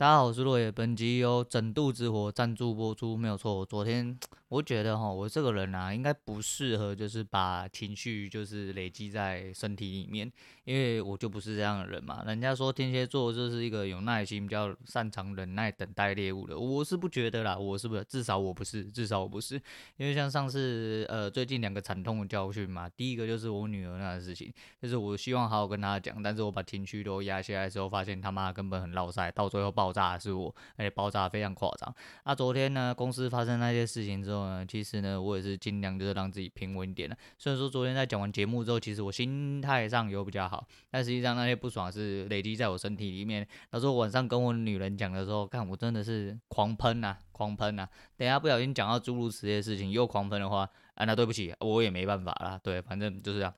大家好，我是落叶。本集由整度之火赞助播出，没有错。昨天我觉得哈，我这个人啊，应该不适合就是把情绪就是累积在身体里面，因为我就不是这样的人嘛。人家说天蝎座就是一个有耐心、比较擅长忍耐、等待猎物的，我是不觉得啦。我是不是？至少我不是，至少我不是。因为像上次呃，最近两个惨痛的教训嘛，第一个就是我女儿那个事情，就是我希望好好跟她讲，但是我把情绪都压下来之后，发现他妈根本很落赛，到最后爆。炸的是我，而且爆炸非常夸张。那昨天呢，公司发生那些事情之后呢，其实呢，我也是尽量就是让自己平稳一点的。虽然说昨天在讲完节目之后，其实我心态上有比较好，但实际上那些不爽是累积在我身体里面。到时候晚上跟我女人讲的时候，看我真的是狂喷啊，狂喷啊！等下不小心讲到诸如此类的事情，又狂喷的话，啊，那对不起，我也没办法啦。对，反正就是这样。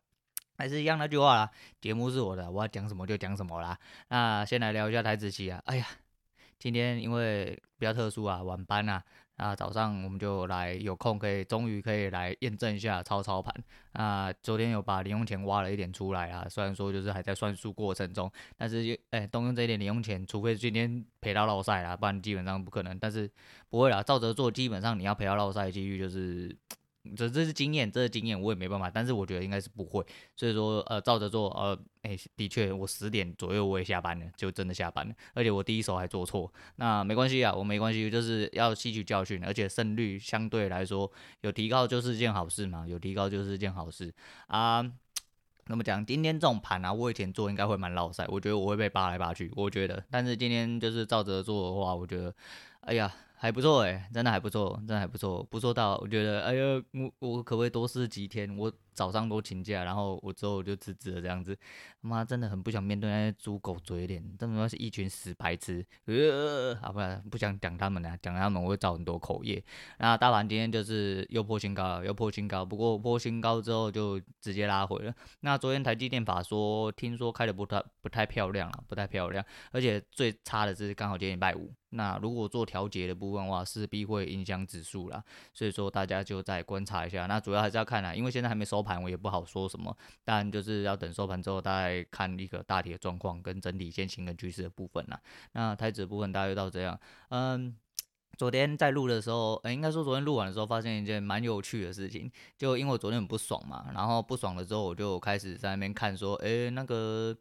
还是一样那句话啦，节目是我的，我要讲什么就讲什么啦。那先来聊一下台子期啊，哎呀。今天因为比较特殊啊，晚班啊，啊早上我们就来有空可以，终于可以来验证一下操操盘。啊，昨天有把零用钱挖了一点出来啊，虽然说就是还在算数过程中，但是哎，动用这一点零用钱，除非今天赔到落赛啦，不然基本上不可能。但是不会啦，照着做，基本上你要赔到落赛的几率就是。这这是经验，这是经验，我也没办法。但是我觉得应该是不会，所以说呃，照着做，呃，哎，的确，我十点左右我也下班了，就真的下班了。而且我第一手还做错，那没关系啊，我没关系，就是要吸取教训，而且胜率相对来说有提高就是件好事嘛，有提高就是件好事啊。那么讲，今天这种盘啊，我以前做应该会蛮老赛，我觉得我会被扒来扒去，我觉得。但是今天就是照着做的话，我觉得，哎呀。还不错哎，真的还不错，真的还不错，不错到我觉得，哎呦，我我可不可以多试几天？我早上都请假，然后我之后就辞职了这样子。他妈，真的很不想面对那些猪狗嘴脸，他们是一群死白痴。呃，好吧，不想讲他们了，讲他们我会造很多口业。那大盘今天就是又破新高了，又破新高，不过破新高之后就直接拉回了。那昨天台积电法说，听说开的不太不太漂亮了，不太漂亮，而且最差的是刚好今天礼拜五。那如果做调节的部分的话，势必会影响指数啦，所以说大家就再观察一下。那主要还是要看啦，因为现在还没收盘，我也不好说什么。但就是要等收盘之后，大概看一个大体的状况跟整体先行的趋势的部分啦。那台指部分大概到这样。嗯，昨天在录的时候，欸，应该说昨天录完的时候，发现一件蛮有趣的事情。就因为我昨天很不爽嘛，然后不爽了之后，我就开始在那边看说，欸，那个。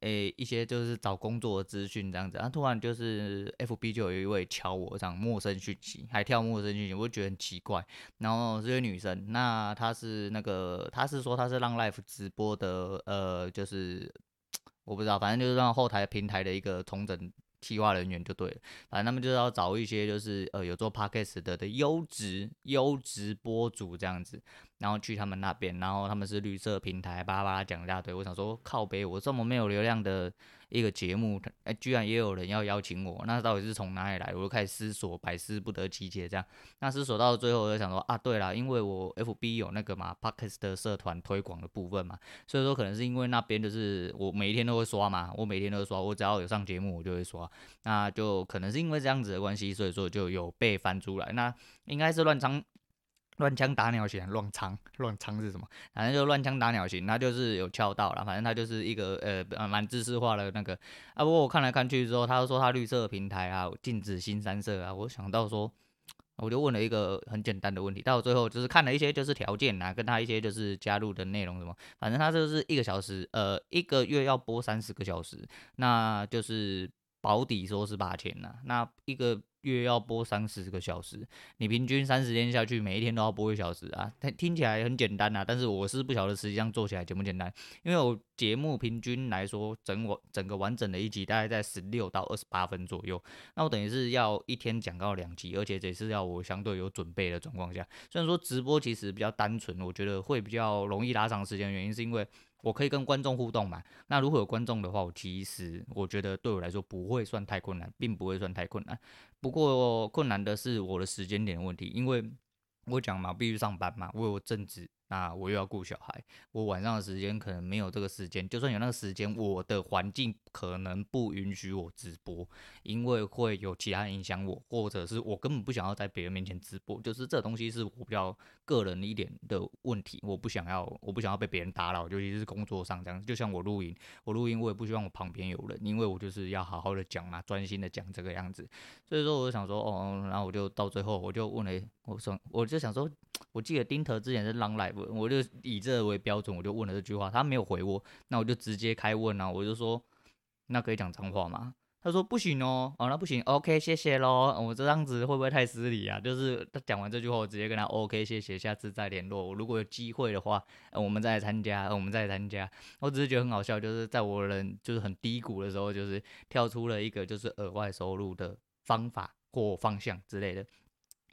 诶、一些就是找工作的资讯这样子，然后突然就是 FB 就有一位敲我这样陌生讯息，还跳陌生讯息，我就觉得很奇怪。然后这位女生，那她是那个，她是说她是让 Life 直播的，呃，就是 我不知道，反正就是让后台平台的一个重整。企划人员就对了，反正他们就是要找一些就是呃有做 podcast 的的优质优质播主这样子，然后去他们那边，然后他们是绿色平台，巴拉巴拉讲一大堆。我想说靠北，我这么没有流量的。一个节目，哎，居然也有人要邀请我，那到底是从哪里来？我就开始思索，百思不得其解。这样，那思索到最后，我就想说啊，对啦，因为我 FB 有那个嘛，Podcast 的社团推广的部分嘛，所以说可能是因为那边就是我每一天都会刷嘛，我每天都会刷，我只要有上节目，我就会刷，那就可能是因为这样子的关系，所以说就有被翻出来，那应该是乱枪。乱枪打鸟型，乱枪乱枪是什么？反正就乱枪打鸟型，他就是有敲到了，反正他就是一个呃蛮知识化的那个啊。不过我看来看去之后，他说他绿色平台啊，禁止新三色啊。我想到说，我就问了一个很简单的问题，到最后就是看了一些就是条件啊，跟他一些就是加入的内容什么，反正他就是一个小时，呃，一个月要播三十个小时，那就是保底说是八千呐，那一个。月要播三十个小时，你平均三十天下去，每一天都要播一小时啊！它听起来很简单啊，但是我是不晓得实际上做起来简不简单。因为我节目平均来说，整我整个完整的一集大概在十六到二十八分左右，那我等于是要一天讲到两集，而且这是要我相对有准备的状况下。虽然说直播其实比较单纯，我觉得会比较容易拉长时间，原因是因为。我可以跟观众互动嘛？那如果有观众的话，我其实我觉得对我来说不会算太困难，并不会算太困难。不过困难的是我的时间点的问题，因为我讲嘛，必须上班嘛，我有正职，那我又要顾小孩，我晚上的时间可能没有这个时间，就算有那个时间，我的环境可能不允许我直播，因为会有其他影响我，或者是我根本不想要在别人面前直播，就是这东西是我比较个人一点的问题，我不想要，我不想要被别人打扰，尤其是工作上这样，就像我录音，我录音我也不希望我旁边有人，因为我就是要好好的讲嘛，专心的讲这个样子，所以说我就想说，哦，然后我就到最后我就问了，我说我就想说。我记得丁特之前是 long live，我就以这为标准，我就问了这句话，他没有回我，那我就直接开问啊，我就说，那可以讲脏话吗？他说不行哦，哦那不行，OK 谢谢喽，我这样子会不会太失礼啊？就是他讲完这句话，我直接跟他 OK 谢谢，下次再联络，我如果有机会的话，我们再来参加，我们再来参加。我只是觉得很好笑，就是在我人就是很低谷的时候，就是跳出了一个就是额外收入的方法或方向之类的。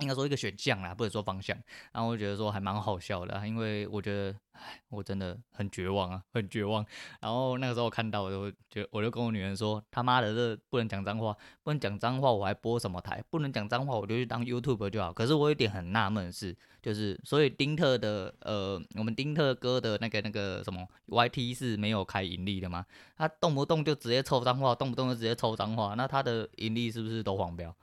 应该说一个选项啦，不能说方向。然后我觉得说还蛮好笑的，因为我觉得，我真的很绝望啊，很绝望。然后那个时候看到，我就觉，我就跟我女儿说，他妈的，这不能讲脏话，不能讲脏话，我还播什么台？不能讲脏话，我就去当 YouTube 就好。可是我有点很纳闷的是，就是所以丁特的，呃，我们丁特哥的那个那个什么 YT 是没有开盈利的吗？他动不动就直接抽脏话，动不动就直接抽脏话，那他的盈利是不是都黄标？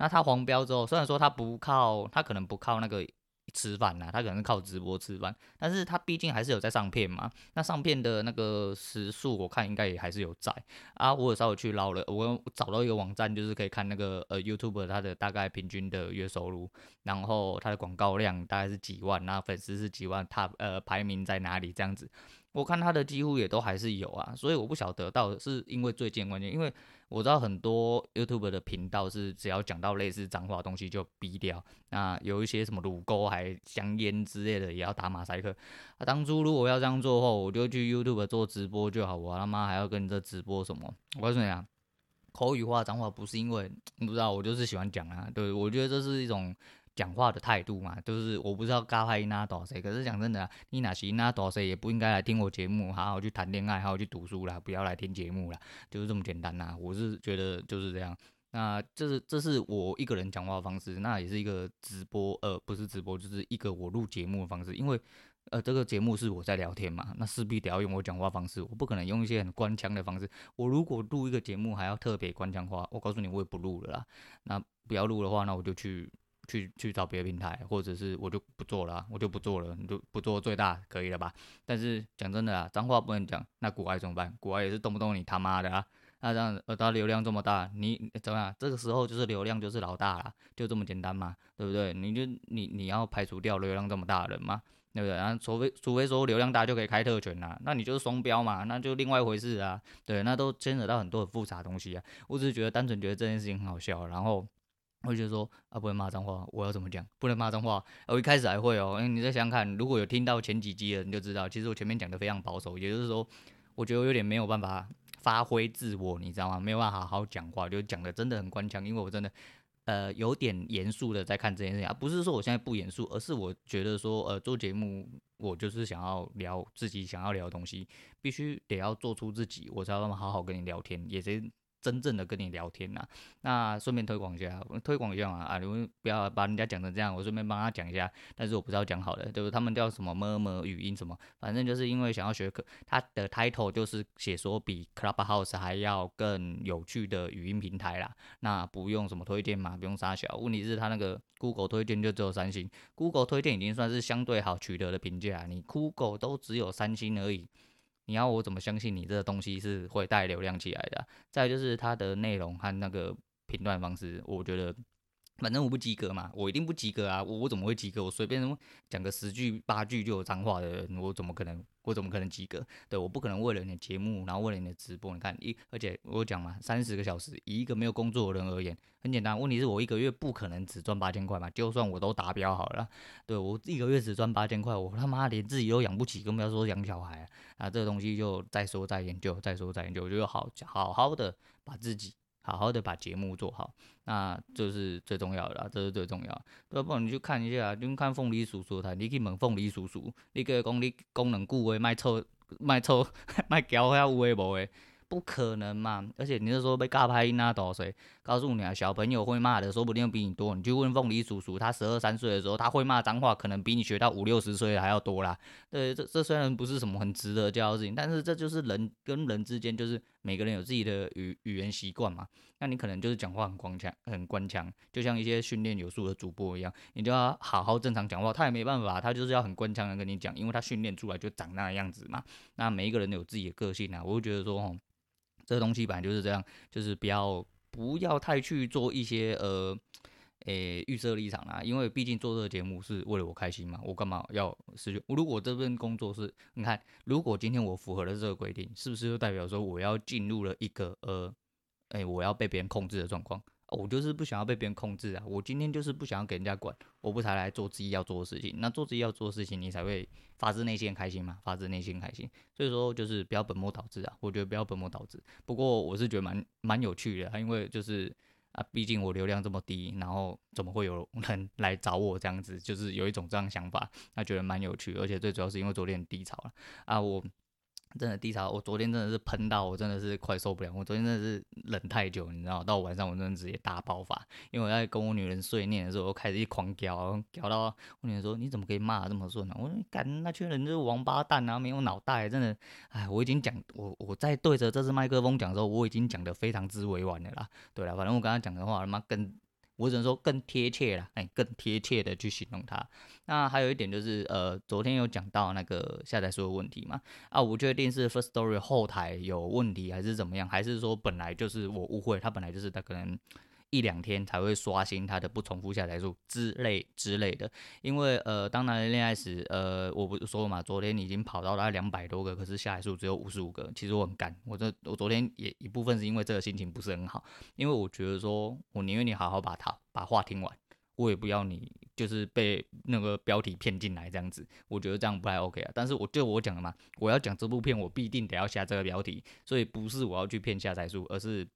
那他黄标之后，虽然说他不靠，他可能不靠那个吃饭呐，他可能是靠直播吃饭，但是他毕竟还是有在上片嘛。那上片的那个时数，我看应该也还是有在啊。我有稍微去捞了，我找到一个网站，就是可以看那个呃 YouTube 它的大概平均的月收入，然后它的广告量大概是几万，那粉丝是几万，他呃排名在哪里这样子。我看他的几乎也都还是有啊，所以我不晓得到是因为最近关键，因为我知道很多 YouTube 的频道是只要讲到类似脏话的东西就哔掉，那有一些什么乳沟还香烟之类的也要打马赛克。啊，当初如果要这样做后，我就去 YouTube 做直播就好，我他妈还要跟着直播什么？我告诉你啊，口语化脏话不是因为你不知道，我就是喜欢讲啊，对，我觉得这是一种。讲话的态度嘛，就是我不知道嘎派那多谁，可是讲真的，你那些那多谁也不应该来听我节目，好好去谈恋爱，好好去读书啦，不要来听节目啦，就是这么简单呐。我是觉得就是这样，那这是这是我一个人讲话的方式，那也是一个直播，呃，不是直播，就是一个我录节目的方式，因为呃这个节目是我在聊天嘛，那势必得要用我讲话方式，我不可能用一些很官腔的方式。我如果录一个节目还要特别官腔话，我告诉你我也不录了啦。那不要录的话，那我就去。去去找别的平台，或者是我就不做了，我就不做了，你就不做最大可以了吧？但是讲真的啊，脏话不能讲，那股癌怎么办？股癌也是动不动你他妈的啊，那这样呃，他流量这么大，你怎么样？这个时候就是流量就是老大了，就这么简单嘛，对不对？你就你你要排除掉流量这么大的人嘛，对不对？然后除非除非说流量大就可以开特权啦，那你就是双标嘛，那就另外一回事啊，对，那都牵扯到很多很复杂的东西啊。我只是觉得单纯觉得这件事情很好笑，然后。我就说啊，不能骂脏话，我要怎么讲？不能骂脏话。我一开始还会哦，因为你再想想看，如果有听到前几集的，你就知道，其实我前面讲的非常保守，也就是说，我觉得我有点没有办法发挥自我，你知道吗？没有办法好好讲话，就讲的真的很官腔，因为我真的呃有点严肃的在看这件事情啊，不是说我现在不严肃，而是我觉得说呃做节目，我就是想要聊自己想要聊的东西，必须得要做出自己，我才要好好跟你聊天，也是。真正的跟你聊天呐、啊，那顺便推广一下，推广一下嘛啊！你们不要把人家讲成这样，我顺便帮他讲一下。但是我不知道讲好的，对不对？他们叫什么么么语音什么，反正就是因为想要学课，他的 title 就是写说比 Clubhouse 还要更有趣的语音平台啦。那不用什么推荐嘛，不用傻小。问题是他那个 Google 推荐就只有三星，Google 推荐已经算是相对好取得的评价，你 Google 都只有三星而已。你要我怎么相信你这个东西是会带流量起来的？再就是它的内容和那个评断方式，我觉得。反正我不及格嘛，我一定不及格啊！我我怎么会及格？我随便讲个十句八句就有脏话的人，我怎么可能？我怎么可能及格？对，我不可能为了你的节目，然后为了你的直播，你看一，而且我讲嘛，三十个小时，以一个没有工作的人而言，很简单。问题是我一个月不可能只赚八千块嘛，就算我都达标好了，对，我一个月只赚八千块，我他妈连自己都养不起，更不要说养小孩啊！啊，这个东西就再说再研究，再说再研究，我就好好好的把自己。好好的把节目做好，那这是最重要的啦，这是最重要。要不然你去看一下，你看凤梨叔叔他，你去问凤梨叔叔，你给他讲你功能顾为卖错卖错 卖胶遐有诶无诶？不可能嘛！而且你是说被尬拍那多少？告诉你啊，小朋友会骂的，说不定比你多。你去问凤梨叔叔，他十二三岁的时候，他会骂脏话，可能比你学到五六十岁还要多啦。对，这这虽然不是什么很值得骄傲的事情，但是这就是人跟人之间，就是每个人有自己的语语言习惯嘛。那你可能就是讲话很官腔，很官腔，就像一些训练有素的主播一样，你就要好好正常讲话，他也没办法，他就是要很官腔的跟你讲，因为他训练出来就长那个样子嘛。那每一个人有自己的个性啊，我就觉得说，哦，这东西本来就是这样，就是不要不要太去做一些呃，诶预设立场啦，因为毕竟做这个节目是为了我开心嘛，我干嘛要失去？如果这份工作是，你看，如果今天我符合了这个规定，是不是就代表说我要进入了一个呃？哎、我要被别人控制的状况，我就是不想要被别人控制啊！我今天就是不想要给人家管，我不才来做自己要做的事情。那做自己要做的事情，你才会发自内心开心嘛？发自内心开心。所以说，就是不要本末倒置啊！我觉得不要本末倒置。不过我是觉得蛮蛮有趣的，因为就是啊，毕竟我流量这么低，然后怎么会有人来找我这样子？就是有一种这样想法，那觉得蛮有趣。而且最主要是因为昨天低潮了啊，我。真的低潮，我昨天真的是喷到，我真的是快受不了。我昨天真的是忍太久，你知道，到晚上我真的直接大爆发，因为我在跟我女人碎念的时候，我开始一狂飙，飙到我女人说：“你怎么可以骂这么顺呢？”我说：“干，那群人就是王八蛋啊，没有脑袋，真的。”哎，我已经讲，我我在对着这支麦克风讲的时候，我已经讲得非常之委婉的啦。对了，反正我刚刚讲的话，他妈跟。我只能说更贴切了，哎，更贴切的去形容它。那还有一点就是，呃，昨天有讲到那个下载数的问题嘛？啊，我不确定是 Firstory 后台有问题，还是怎么样？还是说本来就是我误会，它本来就是它可能。一两天才会刷新它的不重复下载数之类之类的，因为呃，当男人恋爱时，呃，我不是说了嘛，昨天已经跑到了两百多个，可是下载数只有五十五个，其实我很干，我这我昨天也一部分是因为这个心情不是很好，因为我觉得说我宁愿你好好把它把话听完，我也不要你就是被那个标题骗进来这样子，我觉得这样不太 OK 啊。但是我就我讲的嘛，我要讲这部片，我必定得要下这个标题，所以不是我要去骗下载数，而是。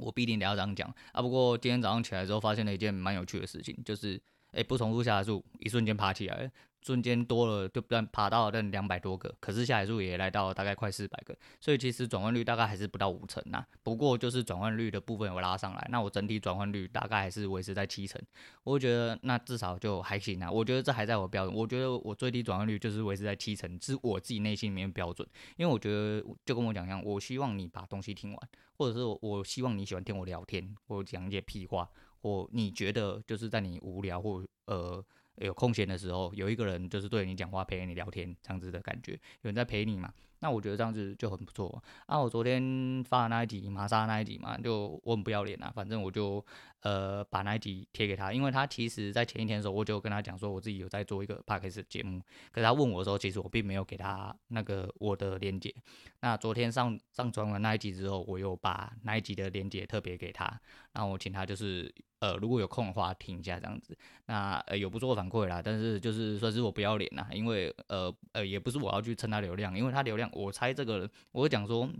我必定得要这样讲啊！不过今天早上起来之后，发现了一件蛮有趣的事情，就是哎、不重复下载数一瞬间爬起来，瞬间多了，就不但爬到了那两百多个，可是下载数也来到了大概快四百个，所以其实转换率大概还是不到五成呐。不过就是转换率的部分有拉上来，那我整体转换率大概还是维持在七成，我觉得那至少就还行啊。我觉得这还在我标准，我觉得我最低转换率就是维持在七成，是我自己内心里面标准，因为我觉得就跟我讲一样，我希望你把东西听完。或者是我，希望你喜欢听我聊天，我讲一些屁话，或你觉得就是在你无聊或呃有空闲的时候，有一个人就是对你讲话，陪你聊天这样子的感觉，有人在陪你嘛。那我觉得这样子就很不错啊！我昨天发的那一集玛莎那一集嘛，就我很不要脸啊，反正我就呃把那一集贴给他，因为他其实在前一天的时候，我就跟他讲说我自己有在做一个 podcast 节目，可是他问我的时候，其实我并没有给他那个我的链接。那昨天上上传完那一集之后，我又把那一集的链接特别给他，然后我请他就是。呃，如果有空的话，听一下这样子。那呃有不做反馈啦，但是就是算是我不要脸啦，因为呃呃也不是我要去蹭他流量，因为他流量，我猜这个人，我讲说。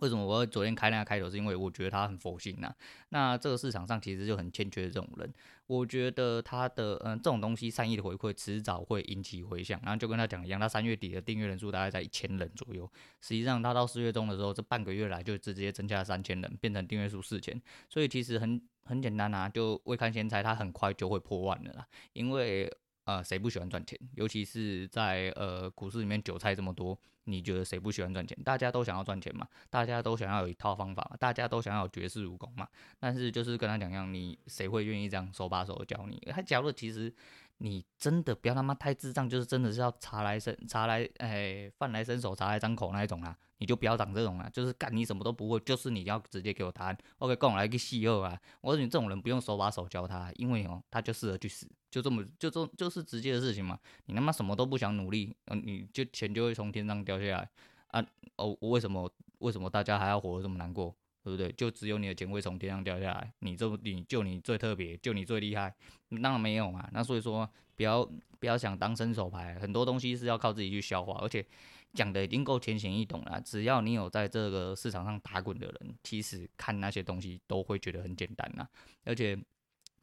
为什么我昨天开那个开头？是因为我觉得他很佛性呐、那这个市场上其实就很欠缺这种人。我觉得他的嗯这种东西善意的回馈，迟早会引起回响。然后就跟他讲一样，他三月底的订阅人数大概在一千人左右。实际上他到四月中的时候，这半个月来就直接增加了三千人，变成订阅数四千。所以其实很很简单啊，就未看先猜，他很快就会破万的啦。因为呃谁不喜欢赚钱？尤其是在呃股市里面韭菜这么多。你觉得谁不喜欢赚钱？大家都想要赚钱嘛，大家都想要有一套方法嘛，大家都想要绝世武功嘛。但是就是跟他讲一样，你谁会愿意这样手把手的教你？他假如其实你真的不要他妈太智障，就是真的是要茶来伸茶来哎饭来伸手茶来张口那一种啊。你就不要长这种啦，就是干你什么都不会，就是你要直接给我答案。OK，跟我来个细二啊！我说你这种人不用手把手教他，因为哦，他就适合去死，就这么就这就是直接的事情嘛。你他妈什么都不想努力，嗯，你就钱就会从天上掉下来啊！哦，我为什么为什么大家还要活得这么难过？对不对？就只有你的钱会从天上掉下来，你这你就你最特别，就你最厉害，当然没有嘛。那所以说，不要不要想当伸手牌，很多东西是要靠自己去消化，而且。讲的已经够浅显易懂了，只要你有在这个市场上打滚的人，其实看那些东西都会觉得很简单呐。而且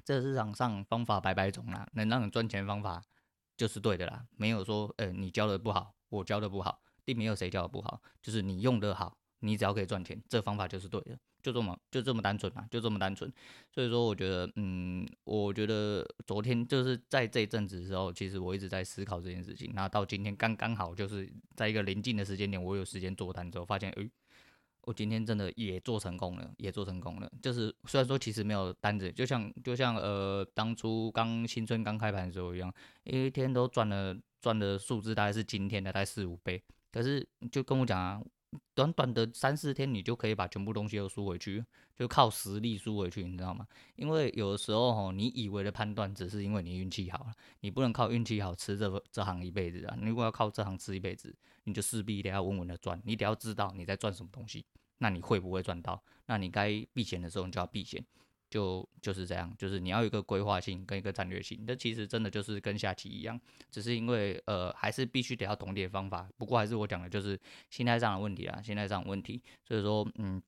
这市场上方法百百种啦，能让你赚钱方法就是对的啦，没有说呃你教的不好，我教的不好，并没有谁教的不好，就是你用的好，你只要可以赚钱，这方法就是对的，就这么就这么单纯啊，就这么单纯。所以说，我觉得，嗯，我觉得昨天就是在这一阵子的时候，其实我一直在思考这件事情。那到今天刚刚好，就是在一个临近的时间点，我有时间做单之后，发现，诶，我今天真的也做成功了，也做成功了。就是虽然说其实没有单子，就像就像呃当初刚新春刚开盘的时候一样，一天都赚了赚的数字大概是今天的大概四五倍。可是就跟我讲啊。短短的三四天，你就可以把全部东西都输回去，就靠实力输回去，你知道吗？因为有的时候吼，你以为的判断只是因为你运气好了，你不能靠运气好吃这这行一辈子啊！你如果要靠这行吃一辈子，你就势必得要稳稳的赚，你得要知道你在赚什么东西，那你会不会赚到？那你该避险的时候，你就要避险。就就是这样，就是你要有一个规划性跟一个战略性，这其实真的就是跟下棋一样，只是因为呃还是必须得要懂点方法。不过还是我讲的就是心态上的问题啊，心态上的问题，所以说嗯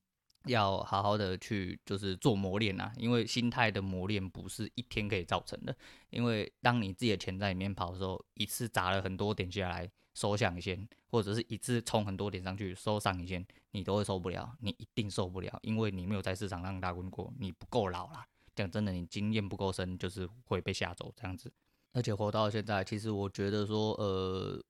要好好的去就是做磨练啊，因为心态的磨练不是一天可以造成的，因为当你自己的钱在里面跑的时候，一次砸了很多点下来。收上一线，或者是一次冲很多点上去收上一线，你都会受不了，你一定受不了，因为你没有在市场上打滚过，你不够老啦。讲真的，你经验不够深，就是会被吓走这样子。而且活到现在，其实我觉得说，呃。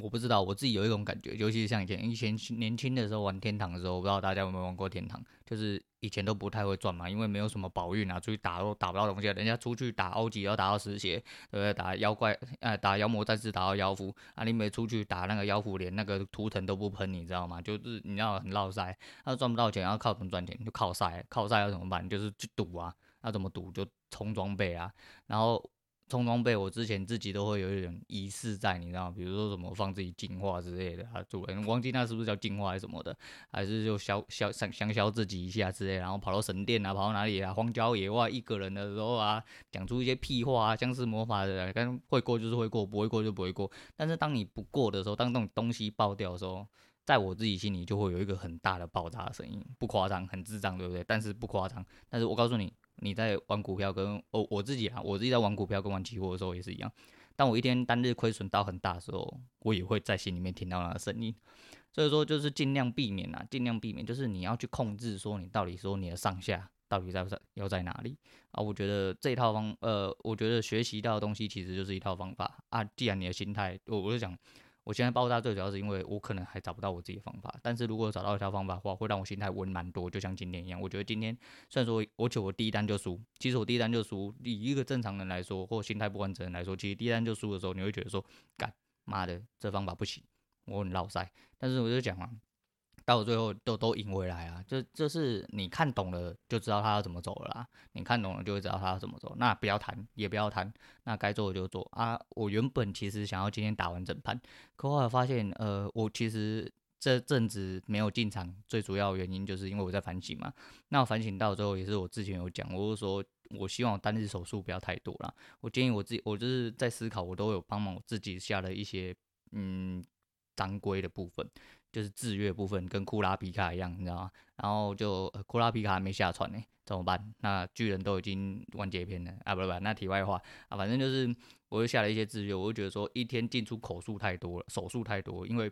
我不知道，我自己有一种感觉，尤其是像以前以前年轻的时候玩天堂的时候，我不知道大家有没有玩过天堂，就是以前都不太会赚嘛，因为没有什么宝运啊，出去打都打不到东西，人家出去打欧级要打到十血，对不对？打妖怪，呃，打妖魔战士打到妖符，啊，你没出去打那个妖符，连那个图腾都不喷，你知道吗？就是你要很落赛，他赚不到钱，要靠什么赚钱？就靠塞，靠塞要怎么办？就是去赌啊，要怎么赌？就充装备啊，然后。充装备，我之前自己都会有一点仪式在，你知道？比如说什么放自己净化之类的啊，主人忘记那是不是叫净化还是什么的，还是就消消想香消自己一下之类，然后跑到神殿啊，跑到哪里啊，荒郊野外一个人的时候啊，讲出一些屁话啊，像是魔法的，跟会过就是会过，不会过就不会过。但是当你不过的时候，当这种东西爆掉的时候，在我自己心里就会有一个很大的爆炸的声音，不夸张，很智障，对不对？但是不夸张，但是我告诉你。你在玩股票跟哦我自己啊，我自己在玩股票跟玩期货的时候也是一样。当我一天单日亏损到很大的时候，我也会在心里面听到那个声音。所以说就是尽量避免啊，尽量避免，就是你要去控制说你到底说你的上下到底在不在要在哪里啊？我觉得这套方呃，我觉得学习到的东西其实就是一套方法啊。既然你的心态，我我就讲。我现在爆炸最主要是因为我可能还找不到我自己的方法，但是如果找到一条方法的话，会让我心态稳蛮多。就像今天一样，我觉得今天虽然说我求我第一单就输，其实我第一单就输。以一个正常人来说，或心态不完整人来说，其实第一单就输的时候，你会觉得说，干妈的这方法不行，我很落赛。但是我就讲嘛。到最后都都赢回来啊！就就是你看懂了就知道他要怎么走了啦。你看懂了就会知道他要怎么走。那不要谈，也不要谈。那该做的就做啊！我原本其实想要今天打完整盘，可后来发现，呃，我其实这阵子没有进场，最主要原因就是因为我在反省嘛。那反省到最后也是我之前有讲，我是说我希望单日手数不要太多啦。我建议我自己，我就是在思考，我都有帮忙我自己下了一些嗯当规的部分。就是制约部分跟库拉皮卡一样，你知道吗？然后就库拉皮卡还没下船呢，怎么办？那巨人都已经完结篇了啊！不不，那题外话啊，反正就是我又下了一些制约，我就觉得说一天进出口数太多了，手数太多，因为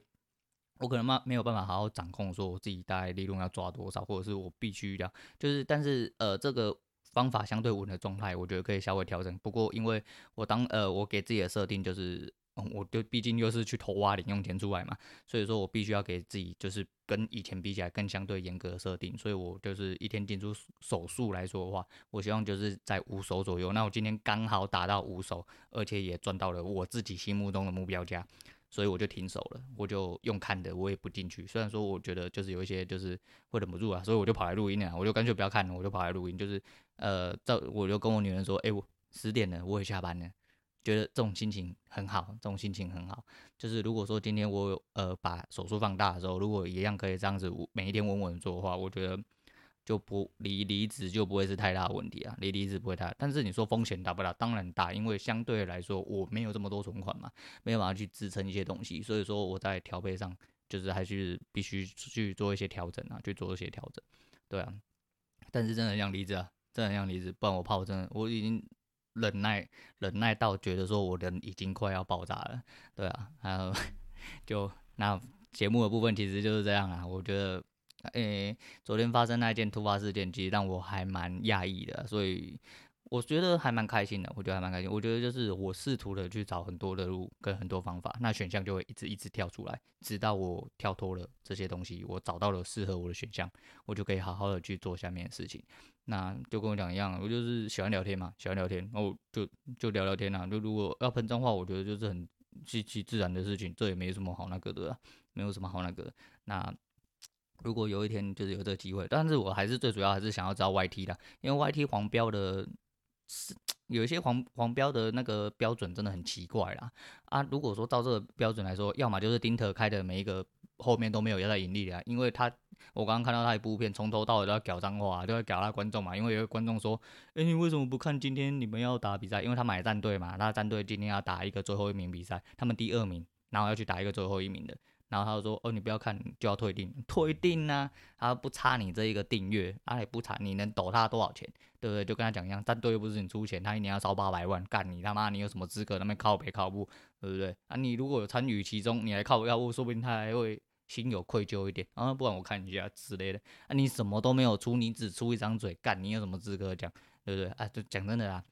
我可能嘛没有办法好好掌控，说我自己大概利润要抓多少，或者是我必须要就是，但是呃这个方法相对稳的状态，我觉得可以稍微调整。不过因为我当呃我给自己的设定就是。嗯，我就毕竟又是去偷挖零用钱出来嘛，所以说我必须要给自己就是跟以前比起来更相对严格的设定，所以我就是一天进出手数来说的话，我希望就是在五手左右。那我今天刚好达到五手，而且也赚到了我自己心目中的目标价，所以我就停手了，我就用看的，我也不进去。虽然说我觉得就是有一些就是会忍不住啊，所以我就跑来录音了，我就干脆不要看了，我就跑来录音，就是呃，这我就跟我女人说，哎、欸，我十点了，我也下班了。觉得这种心情很好，这种心情很好。就是如果说今天我有呃把手术放大的时候，如果一样可以这样子每一天稳稳做的话，我觉得就不离离职就不会是太大的问题啊，离离职不会太大。但是你说风险大不大？当然大，因为相对来说我没有这么多存款嘛，没有办法去支撑一些东西，所以说我在调配上就是还是必须去做一些调整啊，去做一些调整。对啊，但是真的很想离职啊，真的很想离职，不然我怕我真的我已经。忍耐，忍耐到觉得说我人已经快要爆炸了，对啊，然后就那节目的部分其实就是这样啊。我觉得诶、欸，昨天发生那件突发事件，其实让我还蛮讶异的，所以。我觉得还蛮开心的，我觉得还蛮开心。我觉得就是我试图的去找很多的路跟很多方法，那选项就会一直一直跳出来，直到我跳脱了这些东西，我找到了适合我的选项，我就可以好好的去做下面的事情。那就跟我讲一样，我就是喜欢聊天嘛，喜欢聊天，然后就就聊聊天啊。就如果要喷脏话，我觉得就是很极其自然的事情，这也没什么好那个的啊，没有什么好那个。那如果有一天就是有这个机会，但是我还是最主要还是想要知道 YT 的，因为 YT 黄标的。是有一些黄黄标的那个标准真的很奇怪啦啊！如果说照这个标准来说，要么就是丁特开的每一个后面都没有要在盈利的，因为他我刚刚看到他一部片，从头到尾都要讲脏话，都要讲他观众嘛。因为有个观众说：“哎，你为什么不看今天你们要打比赛？因为他买战队嘛，他战队今天要打一个最后一名比赛，他们第二名，然后要去打一个最后一名的。”然后他就说：“哦，你不要看，就要退订，退订呢、他不差你这一个订阅，他、也不差，你能抖他多少钱，对不对？就跟他讲一样，战队又不是你出钱，他一年要烧八百万，干你他妈，你有什么资格那边靠北靠不，对不对？啊，你如果有参与其中，你还靠要不，说不定他还会心有愧疚一点，啊，不然我看一下之类的。啊，你什么都没有出，你只出一张嘴，干你有什么资格讲，对不对？啊，就讲真的啦。”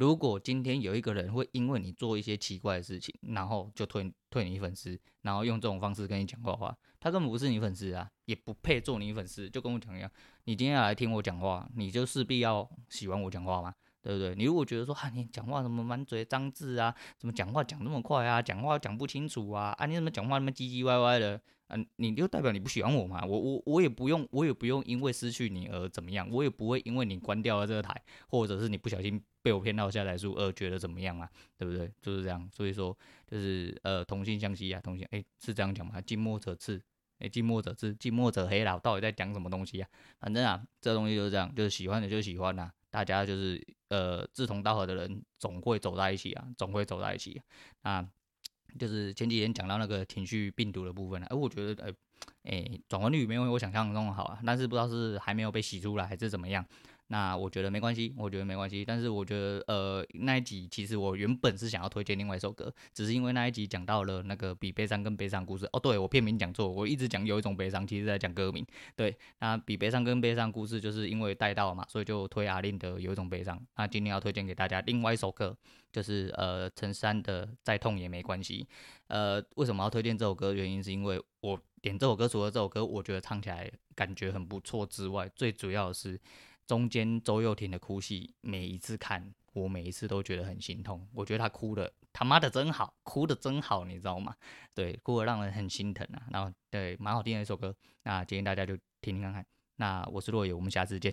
如果今天有一个人会因为你做一些奇怪的事情，然后就退退你粉丝，然后用这种方式跟你讲话的话，他根本不是你粉丝啊，也不配做你粉丝。就跟我讲一样，你今天要来听我讲话，你就势必要喜欢我讲话吗，对不对？你如果觉得说，啊，你讲话怎么满嘴脏字啊，怎么讲话讲那么快啊，讲话讲不清楚啊，啊，你怎么讲话那么唧唧歪歪的？嗯，你就代表你不喜欢我嘛？我我我也不用，我也不用因为失去你而怎么样，我也不会因为你关掉了这个台，或者是你不小心被我骗到下载数而觉得怎么样啊？对不对？就是这样。所以说，就是呃，同性相吸啊，同性，哎，是这样讲吗？近墨者赤，哎，近墨者赤，近墨者黑啦，到底在讲什么东西啊？反正啊，这东西就是这样，就是喜欢的就喜欢呐、啊，大家就是呃志同道合的人总会走在一起啊，总会走在一起啊。就是前几天讲到那个情绪病毒的部分了，而我觉得，呃，诶，转换率没有我想象中好啊，但是不知道是还没有被洗出来还是怎么样。那我觉得没关系，我觉得没关系。但是我觉得，呃，那一集其实我原本是想要推荐另外一首歌，只是因为那一集讲到了那个比悲伤更悲伤故事。哦，对，我片名讲错，我一直讲有一种悲伤，其实在讲歌名。对，那比悲伤更悲伤故事，就是因为带到了嘛，所以就推阿令的有一种悲伤。那今天要推荐给大家另外一首歌，就是呃陈珊的再痛也没关系。呃，为什么要推荐这首歌？原因是因为我点这首歌，除了这首歌我觉得唱起来感觉很不错之外，最主要的是。中间周又廷的哭戏，每一次看，我每一次都觉得很心痛。我觉得他哭的他妈的真好，哭的真好，你知道吗？对，哭的让人很心疼啊。然后对，蛮好听的一首歌。那今天大家就听听看看。那我是洛野，我们下次见。